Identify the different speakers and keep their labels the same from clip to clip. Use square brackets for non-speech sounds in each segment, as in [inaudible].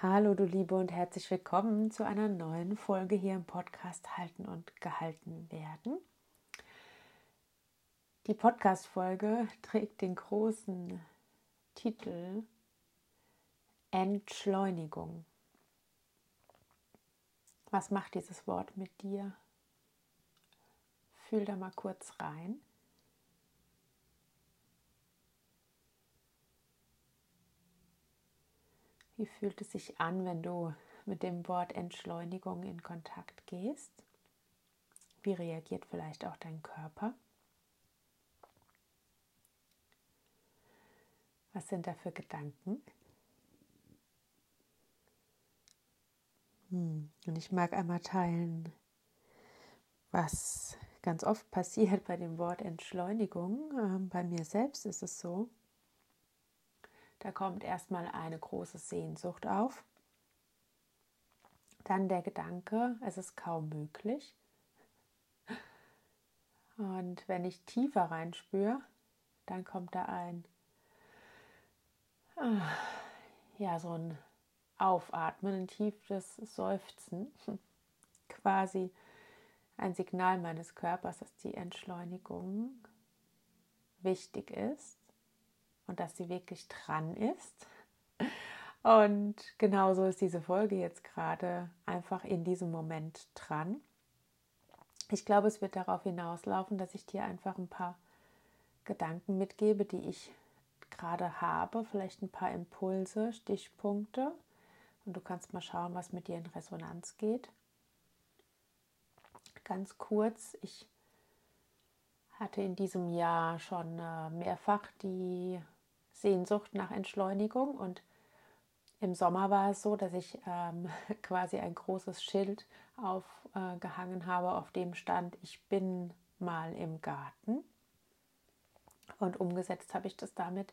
Speaker 1: Hallo du Liebe und herzlich willkommen zu einer neuen Folge hier im Podcast Halten und Gehalten werden. Die Podcast-Folge trägt den großen Titel Entschleunigung. Was macht dieses Wort mit dir? Fühl da mal kurz rein. Wie fühlt es sich an, wenn du mit dem Wort Entschleunigung in Kontakt gehst? Wie reagiert vielleicht auch dein Körper? Was sind da für Gedanken? Hm, und ich mag einmal teilen, was ganz oft passiert bei dem Wort Entschleunigung. Ähm, bei mir selbst ist es so, da kommt erstmal eine große Sehnsucht auf. Dann der Gedanke, es ist kaum möglich. Und wenn ich tiefer reinspüre, dann kommt da ein, ah, ja, so ein Aufatmen, ein tiefes Seufzen, [laughs] quasi ein Signal meines Körpers, dass die Entschleunigung wichtig ist und dass sie wirklich dran ist. Und genauso ist diese Folge jetzt gerade einfach in diesem Moment dran. Ich glaube, es wird darauf hinauslaufen, dass ich dir einfach ein paar Gedanken mitgebe, die ich gerade habe, vielleicht ein paar Impulse, Stichpunkte. Und du kannst mal schauen, was mit dir in Resonanz geht. Ganz kurz, ich hatte in diesem Jahr schon äh, mehrfach die Sehnsucht nach Entschleunigung. Und im Sommer war es so, dass ich ähm, [laughs] quasi ein großes Schild aufgehangen äh, habe, auf dem stand, ich bin mal im Garten. Und umgesetzt habe ich das damit,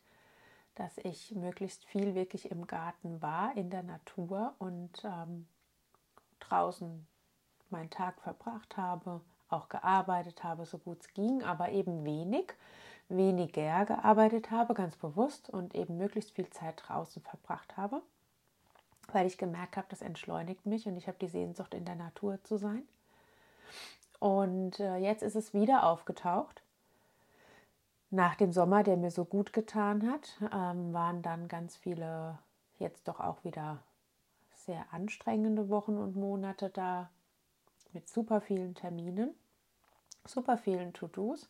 Speaker 1: dass ich möglichst viel wirklich im Garten war, in der Natur und ähm, draußen meinen Tag verbracht habe, auch gearbeitet habe, so gut es ging, aber eben wenig weniger gearbeitet habe, ganz bewusst und eben möglichst viel Zeit draußen verbracht habe, weil ich gemerkt habe, das entschleunigt mich und ich habe die Sehnsucht, in der Natur zu sein. Und äh, jetzt ist es wieder aufgetaucht. Nach dem Sommer, der mir so gut getan hat, ähm, waren dann ganz viele jetzt doch auch wieder sehr anstrengende Wochen und Monate da mit super vielen Terminen, super vielen To-Dos.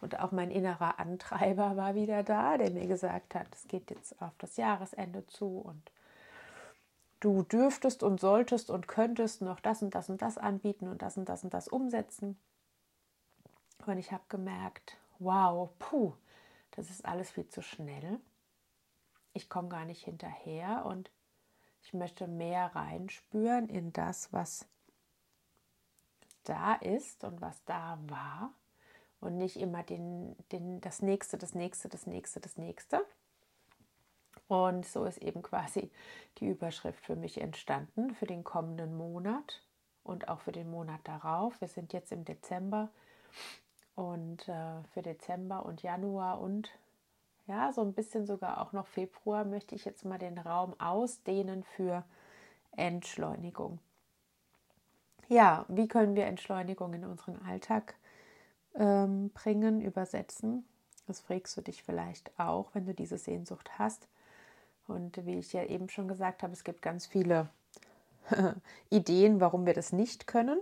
Speaker 1: Und auch mein innerer Antreiber war wieder da, der mir gesagt hat, es geht jetzt auf das Jahresende zu und du dürftest und solltest und könntest noch das und das und das anbieten und das und das und das umsetzen. Und ich habe gemerkt, wow, puh, das ist alles viel zu schnell. Ich komme gar nicht hinterher und ich möchte mehr reinspüren in das, was da ist und was da war und nicht immer den, den, das nächste, das nächste, das nächste, das nächste. Und so ist eben quasi die Überschrift für mich entstanden für den kommenden Monat und auch für den Monat darauf. Wir sind jetzt im Dezember und äh, für Dezember und Januar und ja, so ein bisschen sogar auch noch Februar möchte ich jetzt mal den Raum ausdehnen für Entschleunigung. Ja, wie können wir Entschleunigung in unseren Alltag ähm, bringen, übersetzen. Das fragst du dich vielleicht auch, wenn du diese Sehnsucht hast. Und wie ich ja eben schon gesagt habe, es gibt ganz viele [laughs] Ideen, warum wir das nicht können.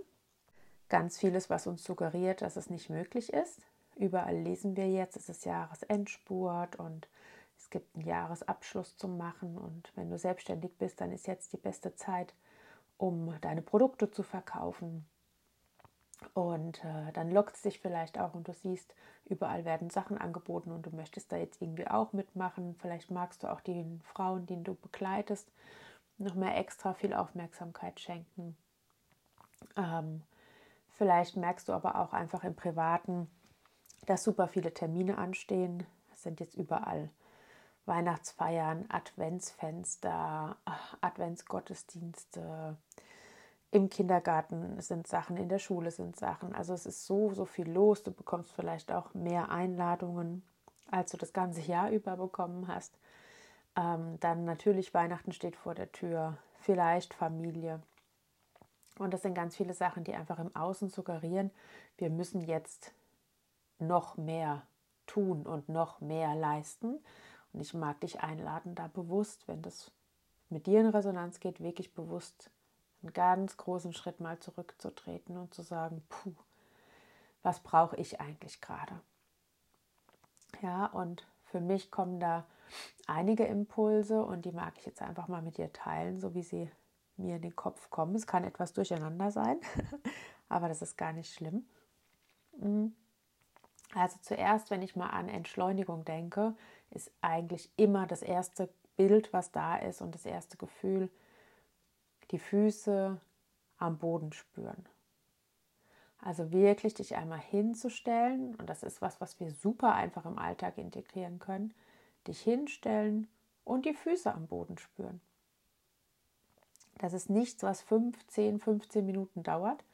Speaker 1: Ganz vieles, was uns suggeriert, dass es nicht möglich ist. Überall lesen wir jetzt, es ist Jahresendspurt und es gibt einen Jahresabschluss zu machen. Und wenn du selbstständig bist, dann ist jetzt die beste Zeit, um deine Produkte zu verkaufen, und äh, dann lockt es dich vielleicht auch und du siehst, überall werden Sachen angeboten und du möchtest da jetzt irgendwie auch mitmachen. Vielleicht magst du auch den Frauen, die du begleitest, noch mehr extra viel Aufmerksamkeit schenken. Ähm, vielleicht merkst du aber auch einfach im Privaten, dass super viele Termine anstehen. Es sind jetzt überall Weihnachtsfeiern, Adventsfenster, Adventsgottesdienste im Kindergarten sind Sachen, in der Schule sind Sachen. Also es ist so, so viel los. Du bekommst vielleicht auch mehr Einladungen, als du das ganze Jahr über bekommen hast. Ähm, dann natürlich Weihnachten steht vor der Tür, vielleicht Familie. Und das sind ganz viele Sachen, die einfach im Außen suggerieren, wir müssen jetzt noch mehr tun und noch mehr leisten. Und ich mag dich einladen, da bewusst, wenn das mit dir in Resonanz geht, wirklich bewusst einen ganz großen Schritt mal zurückzutreten und zu sagen, puh, was brauche ich eigentlich gerade? Ja, und für mich kommen da einige Impulse und die mag ich jetzt einfach mal mit dir teilen, so wie sie mir in den Kopf kommen. Es kann etwas durcheinander sein, [laughs] aber das ist gar nicht schlimm. Mhm. Also zuerst, wenn ich mal an Entschleunigung denke, ist eigentlich immer das erste Bild, was da ist und das erste Gefühl, die Füße am Boden spüren. Also wirklich dich einmal hinzustellen, und das ist was, was wir super einfach im Alltag integrieren können, dich hinstellen und die Füße am Boden spüren. Das ist nichts, was 5, 10, 15 Minuten dauert.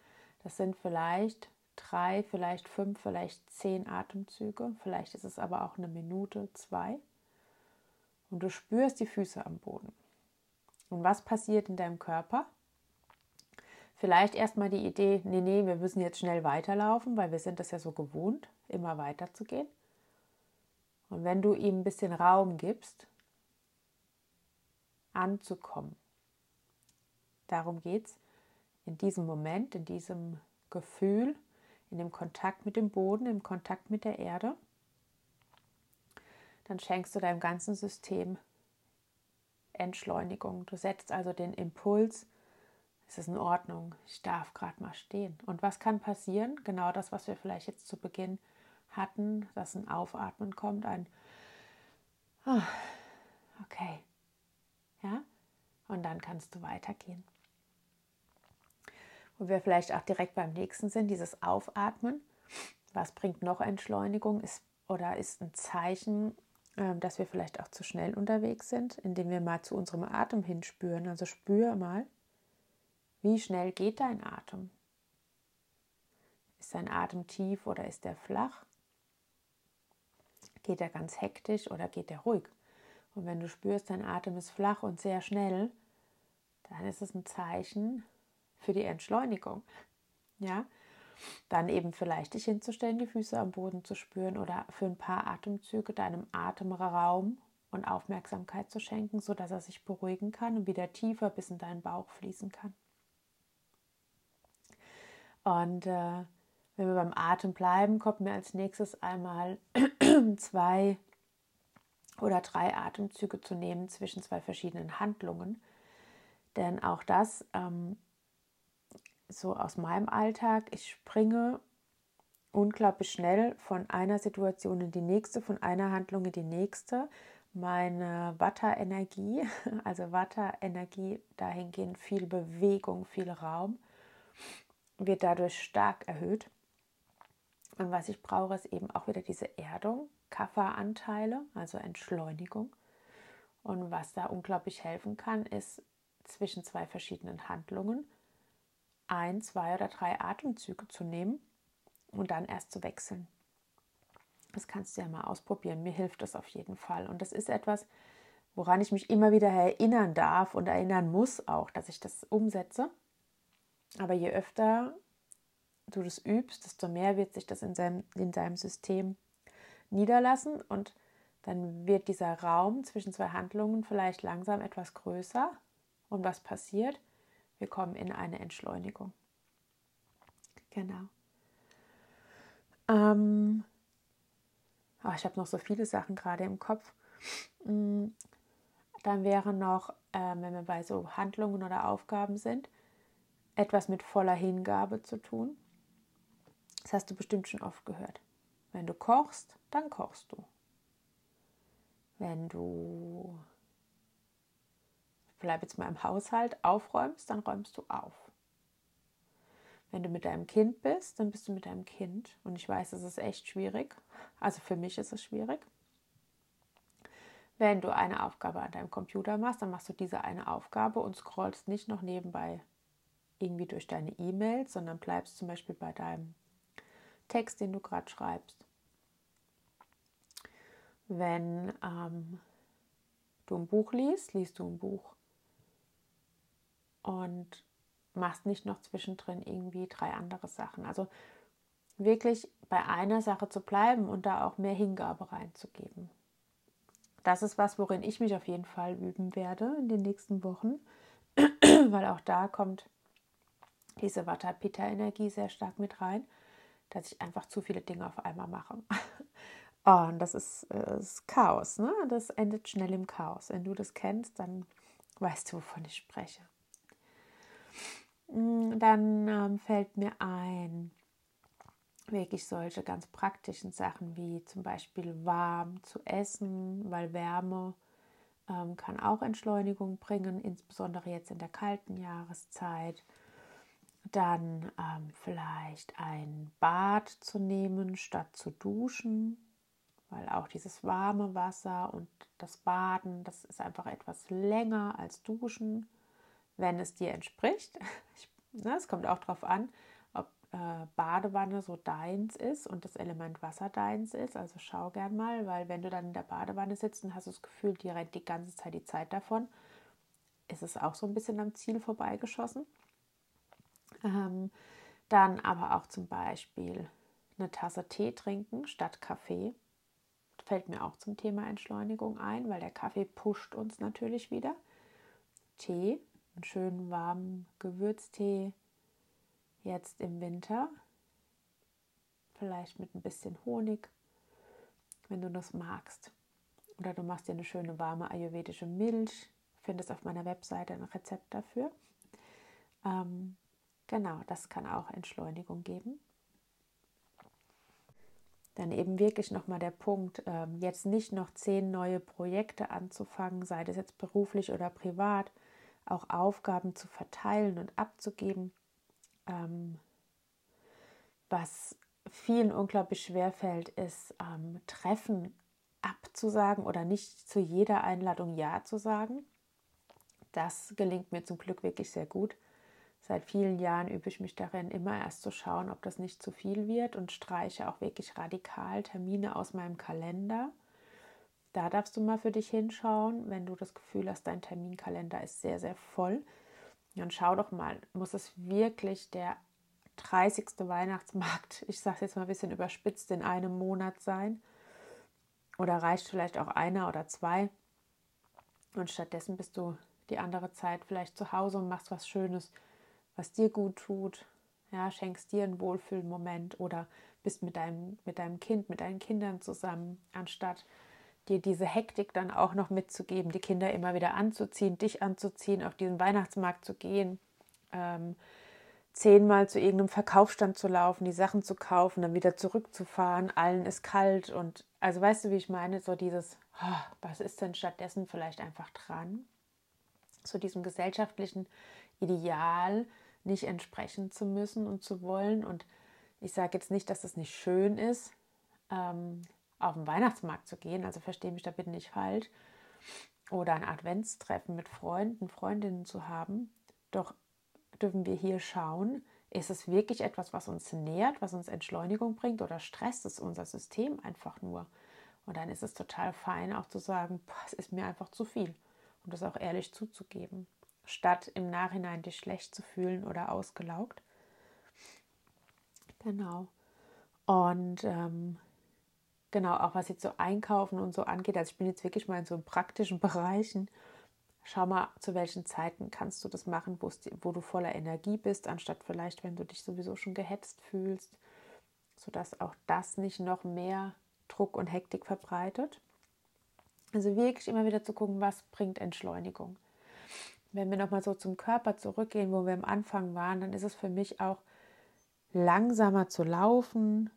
Speaker 1: Das sind vielleicht drei, vielleicht fünf, vielleicht zehn Atemzüge. Vielleicht ist es aber auch eine Minute, zwei. Und du spürst die Füße am Boden. Und was passiert in deinem Körper? Vielleicht erstmal die Idee, nee, nee, wir müssen jetzt schnell weiterlaufen, weil wir sind das ja so gewohnt, immer weiter zu gehen. Und wenn du ihm ein bisschen Raum gibst, anzukommen, darum geht es in diesem Moment, in diesem Gefühl, in dem Kontakt mit dem Boden, im Kontakt mit der Erde, dann schenkst du deinem ganzen System Entschleunigung. Du setzt also den Impuls, es ist in Ordnung, ich darf gerade mal stehen. Und was kann passieren? Genau das, was wir vielleicht jetzt zu Beginn hatten, dass ein Aufatmen kommt, ein oh, okay, ja, und dann kannst du weitergehen. Wo wir vielleicht auch direkt beim nächsten sind, dieses Aufatmen. Was bringt noch Entschleunigung? Ist oder ist ein Zeichen dass wir vielleicht auch zu schnell unterwegs sind, indem wir mal zu unserem Atem hinspüren. Also spür mal, wie schnell geht dein Atem? Ist dein Atem tief oder ist er flach? Geht er ganz hektisch oder geht er ruhig? Und wenn du spürst, dein Atem ist flach und sehr schnell, dann ist es ein Zeichen für die Entschleunigung. Ja, dann eben vielleicht dich hinzustellen, die Füße am Boden zu spüren oder für ein paar Atemzüge deinem Atemraum und Aufmerksamkeit zu schenken, sodass er sich beruhigen kann und wieder tiefer bis in deinen Bauch fließen kann. Und äh, wenn wir beim Atem bleiben, kommt mir als nächstes einmal [clears throat] zwei oder drei Atemzüge zu nehmen zwischen zwei verschiedenen Handlungen. Denn auch das ähm, so aus meinem Alltag, ich springe unglaublich schnell von einer Situation in die nächste, von einer Handlung in die nächste. Meine Watter-Energie, [laughs] also Watter-Energie dahingehend viel Bewegung, viel Raum, wird dadurch stark erhöht. Und was ich brauche, ist eben auch wieder diese Erdung, Kafferanteile, also Entschleunigung. Und was da unglaublich helfen kann, ist zwischen zwei verschiedenen Handlungen ein, zwei oder drei Atemzüge zu nehmen und dann erst zu wechseln. Das kannst du ja mal ausprobieren. Mir hilft das auf jeden Fall. Und das ist etwas, woran ich mich immer wieder erinnern darf und erinnern muss auch, dass ich das umsetze. Aber je öfter du das übst, desto mehr wird sich das in deinem, in deinem System niederlassen und dann wird dieser Raum zwischen zwei Handlungen vielleicht langsam etwas größer. Und was passiert? Wir kommen in eine Entschleunigung. Genau. Ähm, oh, ich habe noch so viele Sachen gerade im Kopf. Mm, dann wäre noch, äh, wenn wir bei so Handlungen oder Aufgaben sind, etwas mit voller Hingabe zu tun. Das hast du bestimmt schon oft gehört. Wenn du kochst, dann kochst du. Wenn du bleib jetzt mal im Haushalt, aufräumst, dann räumst du auf. Wenn du mit deinem Kind bist, dann bist du mit deinem Kind. Und ich weiß, es ist echt schwierig. Also für mich ist es schwierig. Wenn du eine Aufgabe an deinem Computer machst, dann machst du diese eine Aufgabe und scrollst nicht noch nebenbei irgendwie durch deine E-Mails, sondern bleibst zum Beispiel bei deinem Text, den du gerade schreibst. Wenn ähm, du ein Buch liest, liest du ein Buch. Und machst nicht noch zwischendrin irgendwie drei andere Sachen. Also wirklich bei einer Sache zu bleiben und da auch mehr Hingabe reinzugeben. Das ist was, worin ich mich auf jeden Fall üben werde in den nächsten Wochen, [clears throat] weil auch da kommt diese Vata-Pitta-Energie sehr stark mit rein, dass ich einfach zu viele Dinge auf einmal mache. [laughs] Und das ist, äh, ist Chaos, ne? Das endet schnell im Chaos. Wenn du das kennst, dann weißt du, wovon ich spreche. Mm, dann ähm, fällt mir ein, wirklich solche ganz praktischen Sachen wie zum Beispiel warm zu essen, weil Wärme ähm, kann auch Entschleunigung bringen, insbesondere jetzt in der kalten Jahreszeit. Dann ähm, vielleicht ein Bad zu nehmen statt zu duschen, weil auch dieses warme Wasser und das Baden, das ist einfach etwas länger als Duschen, wenn es dir entspricht. [laughs] Ich, ne, es kommt auch darauf an, äh, Badewanne so deins ist und das Element Wasser deins ist. Also schau gern mal, weil wenn du dann in der Badewanne sitzt und hast das Gefühl, dir rennt die ganze Zeit die Zeit davon, ist es auch so ein bisschen am Ziel vorbeigeschossen. Ähm, dann aber auch zum Beispiel eine Tasse Tee trinken statt Kaffee. Fällt mir auch zum Thema Entschleunigung ein, weil der Kaffee pusht uns natürlich wieder. Tee, einen schönen warmen Gewürztee, jetzt im Winter. Vielleicht mit ein bisschen Honig, wenn du das magst. Oder du machst dir eine schöne warme ayurvedische Milch. Findest auf meiner Webseite ein Rezept dafür. Ähm, genau, das kann auch Entschleunigung geben. Dann eben wirklich nochmal der Punkt, ähm, jetzt nicht noch zehn neue Projekte anzufangen, sei das jetzt beruflich oder privat, auch Aufgaben zu verteilen und abzugeben, ähm, was vielen unglaublich schwer fällt, ist ähm, Treffen abzusagen oder nicht zu jeder Einladung Ja zu sagen. Das gelingt mir zum Glück wirklich sehr gut. Seit vielen Jahren übe ich mich darin, immer erst zu schauen, ob das nicht zu viel wird und streiche auch wirklich radikal Termine aus meinem Kalender. Da darfst du mal für dich hinschauen, wenn du das Gefühl hast, dein Terminkalender ist sehr, sehr voll und schau doch mal, muss es wirklich der 30. Weihnachtsmarkt, ich sage es jetzt mal ein bisschen überspitzt, in einem Monat sein? Oder reicht vielleicht auch einer oder zwei? Und stattdessen bist du die andere Zeit vielleicht zu Hause und machst was Schönes, was dir gut tut. Ja, schenkst dir einen Wohlfühlmoment oder bist mit deinem, mit deinem Kind, mit deinen Kindern zusammen, anstatt dir diese Hektik dann auch noch mitzugeben, die Kinder immer wieder anzuziehen, dich anzuziehen, auf diesen Weihnachtsmarkt zu gehen, ähm, zehnmal zu irgendeinem Verkaufsstand zu laufen, die Sachen zu kaufen, dann wieder zurückzufahren, allen ist kalt und also weißt du, wie ich meine, so dieses, oh, was ist denn stattdessen vielleicht einfach dran? So diesem gesellschaftlichen Ideal nicht entsprechen zu müssen und zu wollen. Und ich sage jetzt nicht, dass das nicht schön ist, ähm, auf den Weihnachtsmarkt zu gehen, also verstehe mich da bitte nicht falsch, oder ein Adventstreffen mit Freunden, Freundinnen zu haben. Doch dürfen wir hier schauen, ist es wirklich etwas, was uns nährt, was uns Entschleunigung bringt oder stresst es unser System einfach nur? Und dann ist es total fein, auch zu sagen, es ist mir einfach zu viel und das auch ehrlich zuzugeben, statt im Nachhinein dich schlecht zu fühlen oder ausgelaugt. Genau. Und ähm, genau, auch was jetzt so Einkaufen und so angeht, also ich bin jetzt wirklich mal in so praktischen Bereichen. Schau mal, zu welchen Zeiten kannst du das machen, wo du voller Energie bist, anstatt vielleicht, wenn du dich sowieso schon gehetzt fühlst, sodass auch das nicht noch mehr Druck und Hektik verbreitet. Also wirklich immer wieder zu gucken, was bringt Entschleunigung. Wenn wir nochmal so zum Körper zurückgehen, wo wir am Anfang waren, dann ist es für mich auch langsamer zu laufen,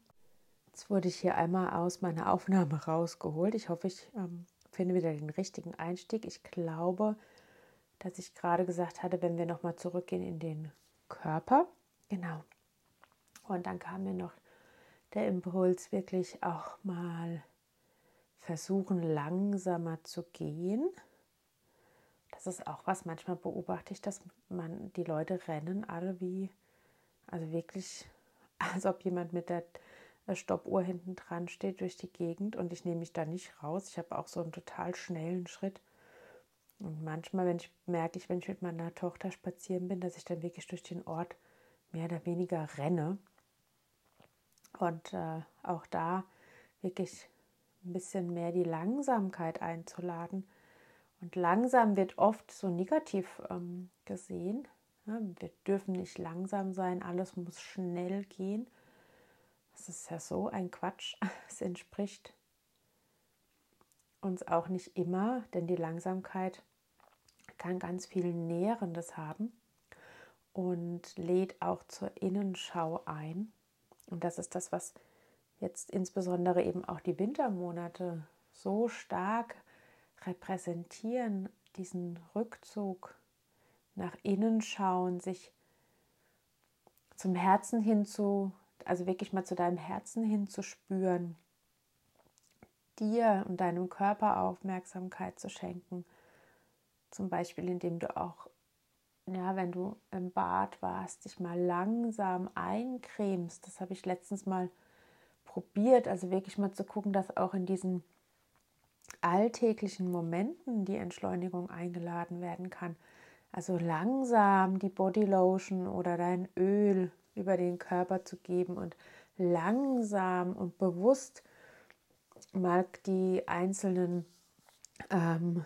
Speaker 1: Jetzt wurde ich hier einmal aus meiner Aufnahme rausgeholt. Ich hoffe, ich ähm, finde wieder den richtigen Einstieg. Ich glaube, dass ich gerade gesagt hatte, wenn wir nochmal zurückgehen in den Körper. Genau. Und dann kam mir noch der Impuls, wirklich auch mal versuchen, langsamer zu gehen. Das ist auch was, manchmal beobachte ich, dass man die Leute rennen alle wie, also wirklich, [laughs] als ob jemand mit der Stoppuhr hinten dran steht durch die Gegend und ich nehme mich da nicht raus. Ich habe auch so einen total schnellen Schritt. Und manchmal, wenn ich merke ich, wenn ich mit meiner Tochter spazieren bin, dass ich dann wirklich durch den Ort mehr oder weniger renne. Und äh, auch da wirklich ein bisschen mehr die Langsamkeit einzuladen. Und langsam wird oft so negativ ähm, gesehen. Ja, wir dürfen nicht langsam sein, alles muss schnell gehen. Das ist ja so ein Quatsch. [laughs] Es entspricht uns auch nicht immer, denn die Langsamkeit kann ganz viel Nährendes haben und lädt auch zur Innenschau ein. Und das ist das, was jetzt insbesondere eben auch die Wintermonate so stark repräsentieren, diesen Rückzug nach innen schauen, sich zum Herzen hin zu, also wirklich mal zu deinem Herzen hin zu spüren, dir und deinem Körper Aufmerksamkeit zu schenken. Zum Beispiel, indem du auch, ja, wenn du im Bad warst, dich mal langsam eincremst. Das habe ich letztens mal probiert, also wirklich mal zu gucken, dass auch in diesen alltäglichen Momenten die Entschleunigung eingeladen werden kann. Also langsam die Bodylotion oder dein Öl über den Körper zu geben und langsam und bewusst mal die einzelnen ähm,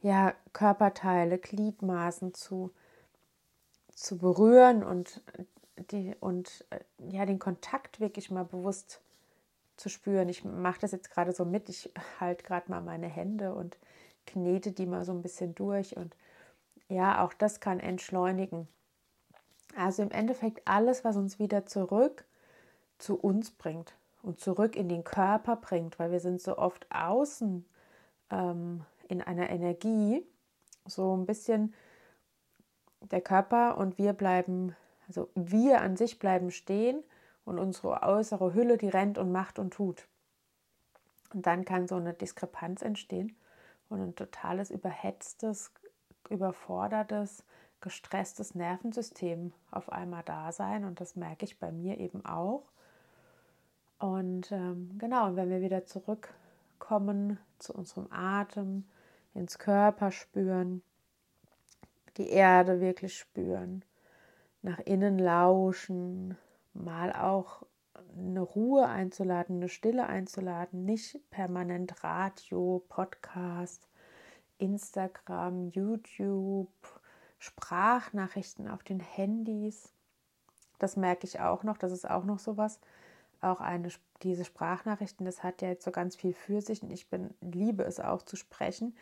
Speaker 1: ja, Körperteile, Gliedmaßen zu, zu berühren und, die, und äh, ja, den Kontakt wirklich mal bewusst zu spüren. Ich mache das jetzt gerade so mit. Ich halte gerade mal meine Hände und knete die mal so ein bisschen durch. Und ja, auch das kann entschleunigen. Also im Endeffekt alles, was uns wieder zurück zu uns bringt und zurück in den Körper bringt, weil wir sind so oft außen ähm, in einer Energie, so ein bisschen der Körper und wir bleiben, also wir an sich bleiben stehen und unsere äußere Hülle, die rennt und macht und tut. Und dann kann so eine Diskrepanz entstehen und ein totales überhetztes, überfordertes, gestresstes Nervensystem auf einmal da sein. Und das merke ich bei mir eben auch. Und ähm, genau, und wenn wir wieder zurückkommen zu unserem Atem, ins Körper spüren, die Erde wirklich spüren, nach innen lauschen, mal auch eine Ruhe einzuladen, eine Stille einzuladen, nicht permanent Radio, Podcast, Instagram, YouTube, Sprachnachrichten auf den Handys. Das merke ich auch noch, das ist auch noch sowas. Auch eine, diese Sprachnachrichten, das hat ja jetzt so ganz viel für sich und ich bin, liebe es auch zu sprechen.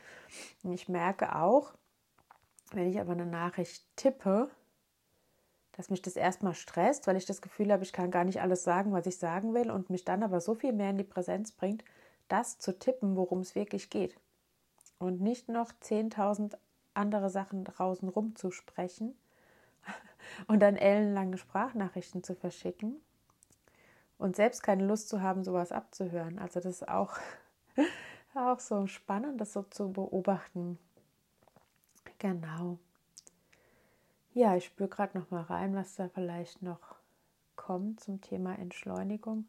Speaker 1: Und ich merke auch, wenn ich aber eine Nachricht tippe, dass mich das erstmal stresst, weil ich das Gefühl habe, ich kann gar nicht alles sagen, was ich sagen will und mich dann aber so viel mehr in die Präsenz bringt, das zu tippen, worum es wirklich geht. Und nicht noch 10.000 andere Sachen draußen rumzusprechen [laughs] und dann ellenlange Sprachnachrichten zu verschicken und selbst keine Lust zu haben, sowas abzuhören. Also das ist auch, [laughs] auch so spannend, das so zu beobachten. Genau. Ja, ich spüre gerade noch mal rein, was da vielleicht noch kommt zum Thema Entschleunigung.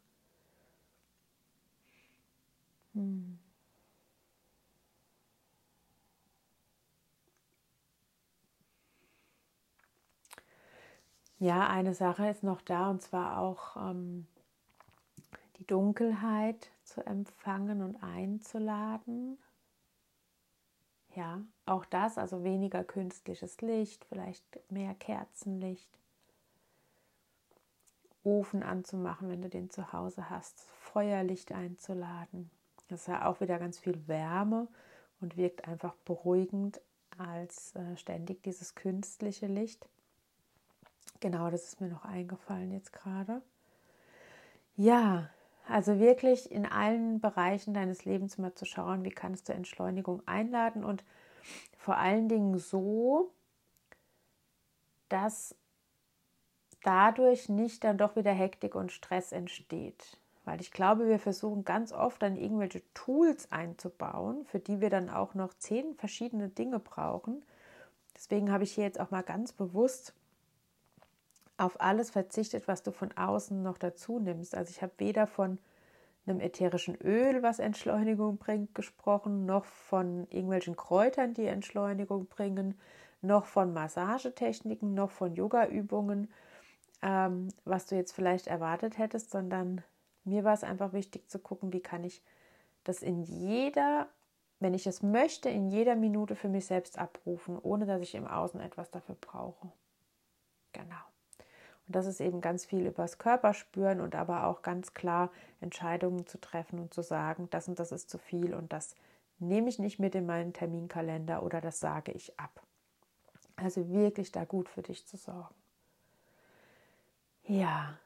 Speaker 1: Hm. Ja, eine Sache ist noch da und zwar auch ähm, die Dunkelheit zu empfangen und einzuladen. Ja, auch das, also weniger künstliches Licht, vielleicht mehr Kerzenlicht. Ofen anzumachen, wenn du den zu Hause hast, Feuerlicht einzuladen. Das ist ja auch wieder ganz viel Wärme und wirkt einfach beruhigend als äh, ständig dieses künstliche Licht. Genau, das ist mir noch eingefallen jetzt gerade. Ja, also wirklich in allen Bereichen deines Lebens mal zu schauen, wie kannst du Entschleunigung einladen und vor allen Dingen so, dass dadurch nicht dann doch wieder Hektik und Stress entsteht. Weil ich glaube, wir versuchen ganz oft dann irgendwelche Tools einzubauen, für die wir dann auch noch zehn verschiedene Dinge brauchen. Deswegen habe ich hier jetzt auch mal ganz bewusst auf alles verzichtet, was du von außen noch dazu nimmst. Also ich habe weder von einem ätherischen Öl, was Entschleunigung bringt, gesprochen, noch von irgendwelchen Kräutern, die Entschleunigung bringen, noch von Massagetechniken, noch von Yoga-Übungen, ähm, was du jetzt vielleicht erwartet hättest, sondern mir war es einfach wichtig zu gucken, wie kann ich das in jeder, wenn ich es möchte, in jeder Minute für mich selbst abrufen, ohne dass ich im Außen etwas dafür brauche. Genau. Und das ist eben ganz viel übers Körperspüren und aber auch ganz klar Entscheidungen zu treffen und zu sagen, das und das ist zu viel und das nehme ich nicht mit in meinen Terminkalender oder das sage ich ab. Also wirklich da gut für dich zu sorgen. Ja.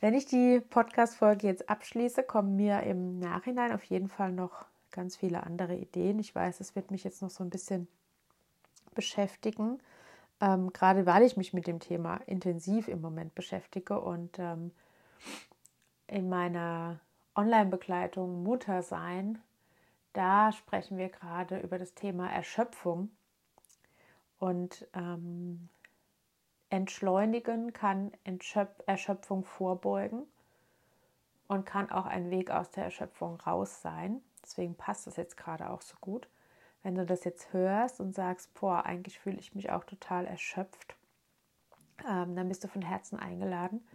Speaker 1: Wenn ich die Podcast-Folge jetzt abschließe, kommen mir im Nachhinein auf jeden Fall noch ganz viele andere Ideen. Ich weiß, es wird mich jetzt noch so ein bisschen beschäftigen, ähm, gerade weil ich mich mit dem Thema intensiv im Moment beschäftige und ähm, in meiner Online-Begleitung Mutter sein, da sprechen wir gerade über das Thema Erschöpfung und ähm, Entschleunigen kann Erschöpfung vorbeugen und kann auch ein Weg aus der Erschöpfung raus sein. Deswegen passt das jetzt gerade auch so gut. Wenn du das jetzt hörst und sagst, boah, eigentlich fühle ich mich auch total erschöpft, ähm, dann bist du von Herzen eingeladen,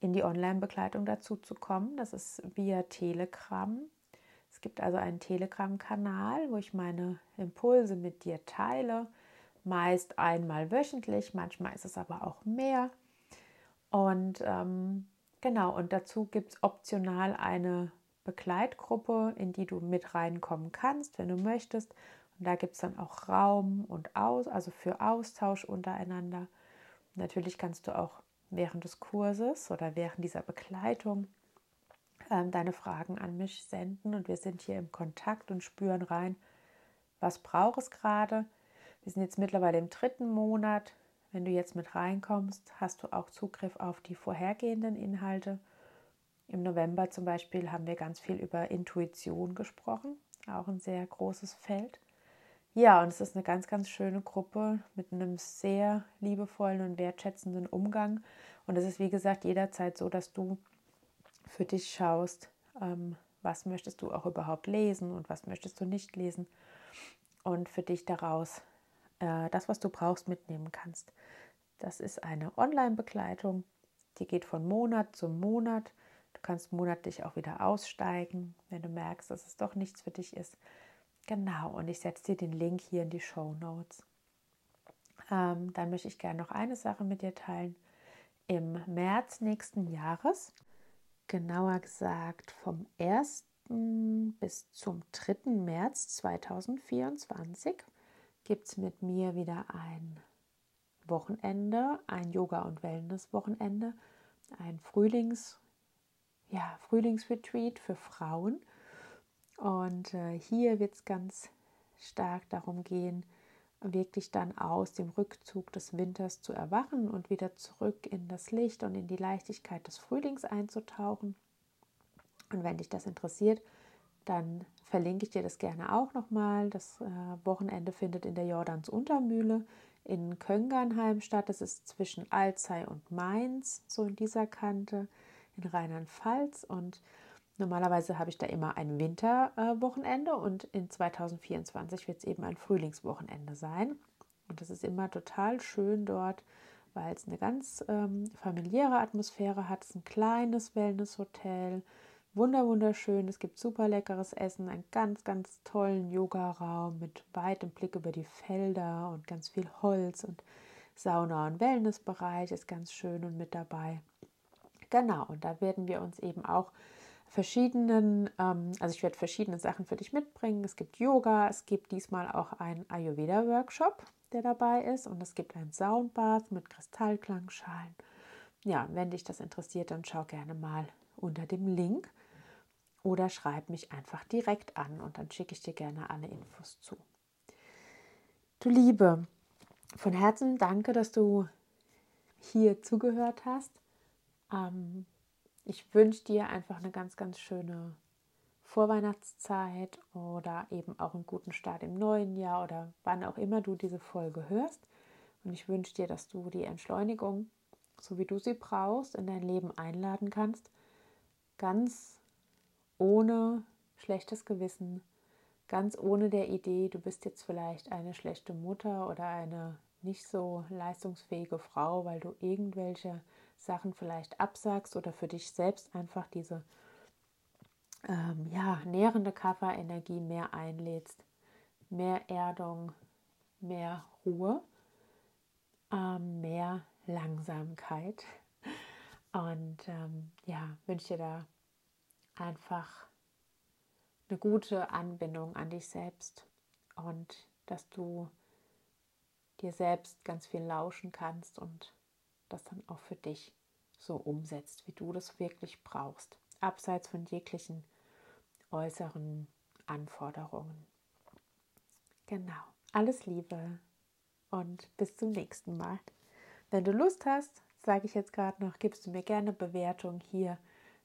Speaker 1: in die Online-Begleitung dazu zu kommen. Das ist via Telegram. Es gibt also einen Telegram-Kanal, wo ich meine Impulse mit dir teile meist einmal wöchentlich, manchmal ist es aber auch mehr. Und ähm, genau, und dazu gibt es optional eine Begleitgruppe, in die du mit reinkommen kannst, wenn du möchtest. Und da gibt es dann auch Raum und Aus, also für Austausch untereinander. Natürlich kannst du auch während des Kurses oder während dieser Begleitung ähm, deine Fragen an mich senden und wir sind hier im Kontakt und spüren rein, was braucht es gerade wir sind jetzt mittlerweile im dritten Monat. Wenn du jetzt mit reinkommst, hast du auch Zugriff auf die vorhergehenden Inhalte. Im November zum Beispiel haben wir ganz viel über Intuition gesprochen, auch ein sehr großes Feld. Ja, und es ist eine ganz, ganz schöne Gruppe mit einem sehr liebevollen und wertschätzenden Umgang. Und es ist, wie gesagt, jederzeit so, dass du für dich schaust, ähm, was möchtest du auch überhaupt lesen und was möchtest du nicht lesen und für dich daraus äh, das, was du brauchst, mitnehmen kannst. Das ist eine Online-Begleitung, die geht von Monat zu Monat. Du kannst monatlich auch wieder aussteigen, wenn du merkst, dass es doch nichts für dich ist. Genau, und ich setze dir den Link hier in die Show Notes. Ähm, dann möchte ich gerne noch eine Sache mit dir teilen. Im März nächsten Jahres, genauer gesagt vom 1. bis zum 3. März 2024, gibt es mit mir wieder ein Wochenende, ein Yoga- und Wellness-Wochenende, ein Frühlings, ja, Frühlingsretreat für Frauen. Und äh, hier wird es ganz stark darum gehen, wirklich dann aus dem Rückzug des Winters zu erwachen und wieder zurück in das Licht und in die Leichtigkeit des Frühlings einzutauchen. Und wenn dich das interessiert, dann verlinke ich dir das gerne auch nochmal. Das äh, Wochenende findet in der Jordans Untermühle in Köngernheim statt. Das ist zwischen Alzey und Mainz, so in dieser Kante in Rheinland-Pfalz. Und normalerweise habe ich da immer ein Winterwochenende und in 2024 wird es eben ein Frühlingswochenende sein. Und das ist immer total schön dort, weil es eine ganz ähm, familiäre Atmosphäre hat. Es ist ein kleines Wellnesshotel wunder wunderschön. Es gibt super leckeres Essen, einen ganz, ganz tollen Yoga-Raum mit weitem Blick über die Felder und ganz viel Holz und Sauna- und Wellnessbereich ist ganz schön und mit dabei. Genau, und da werden wir uns eben auch verschiedenen, ähm, also ich werde verschiedene Sachen für dich mitbringen. Es gibt Yoga, es gibt diesmal auch einen Ayurveda-Workshop, der dabei ist und es gibt ein Soundbath mit Kristallklangschalen. Ja, wenn dich das interessiert, dann schau gerne mal unter dem Link oder schreib mich einfach direkt an und dann schicke ich dir gerne alle Infos zu. Du Liebe, von Herzen danke, dass du hier zugehört hast. Ähm, ich wünsche dir einfach eine ganz, ganz schöne Vorweihnachtszeit oder eben auch einen guten Start im neuen Jahr oder wann auch immer du diese Folge hörst. Und ich wünsche dir, dass du die Entschleunigung, so wie du sie brauchst, in dein Leben einladen kannst ganz ohne schlechtes Gewissen, ganz ohne der Idee, du bist jetzt vielleicht eine schlechte Mutter oder eine nicht so leistungsfähige Frau, weil du irgendwelche Sachen vielleicht absagst oder für dich selbst einfach diese ähm, ja, nährende Kafferenergie mehr einlädst, mehr Erdung, mehr Ruhe, ähm, mehr Langsamkeit. Und ähm, ja, wünsche dir da einfach eine gute Anbindung an dich selbst und dass du dir selbst ganz viel lauschen kannst und das dann auch für dich so umsetzt, wie du das wirklich brauchst, abseits von jeglichen äußeren Anforderungen. Genau, alles Liebe und bis zum nächsten Mal. Wenn du Lust hast, sage ich jetzt gerade noch, gibst du mir gerne Bewertung hier,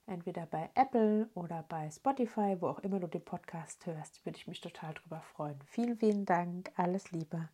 Speaker 1: entweder bei Apple oder bei Spotify, wo auch immer du den Podcast hörst, würde ich mich total drüber freuen. Vielen, vielen Dank, alles Liebe.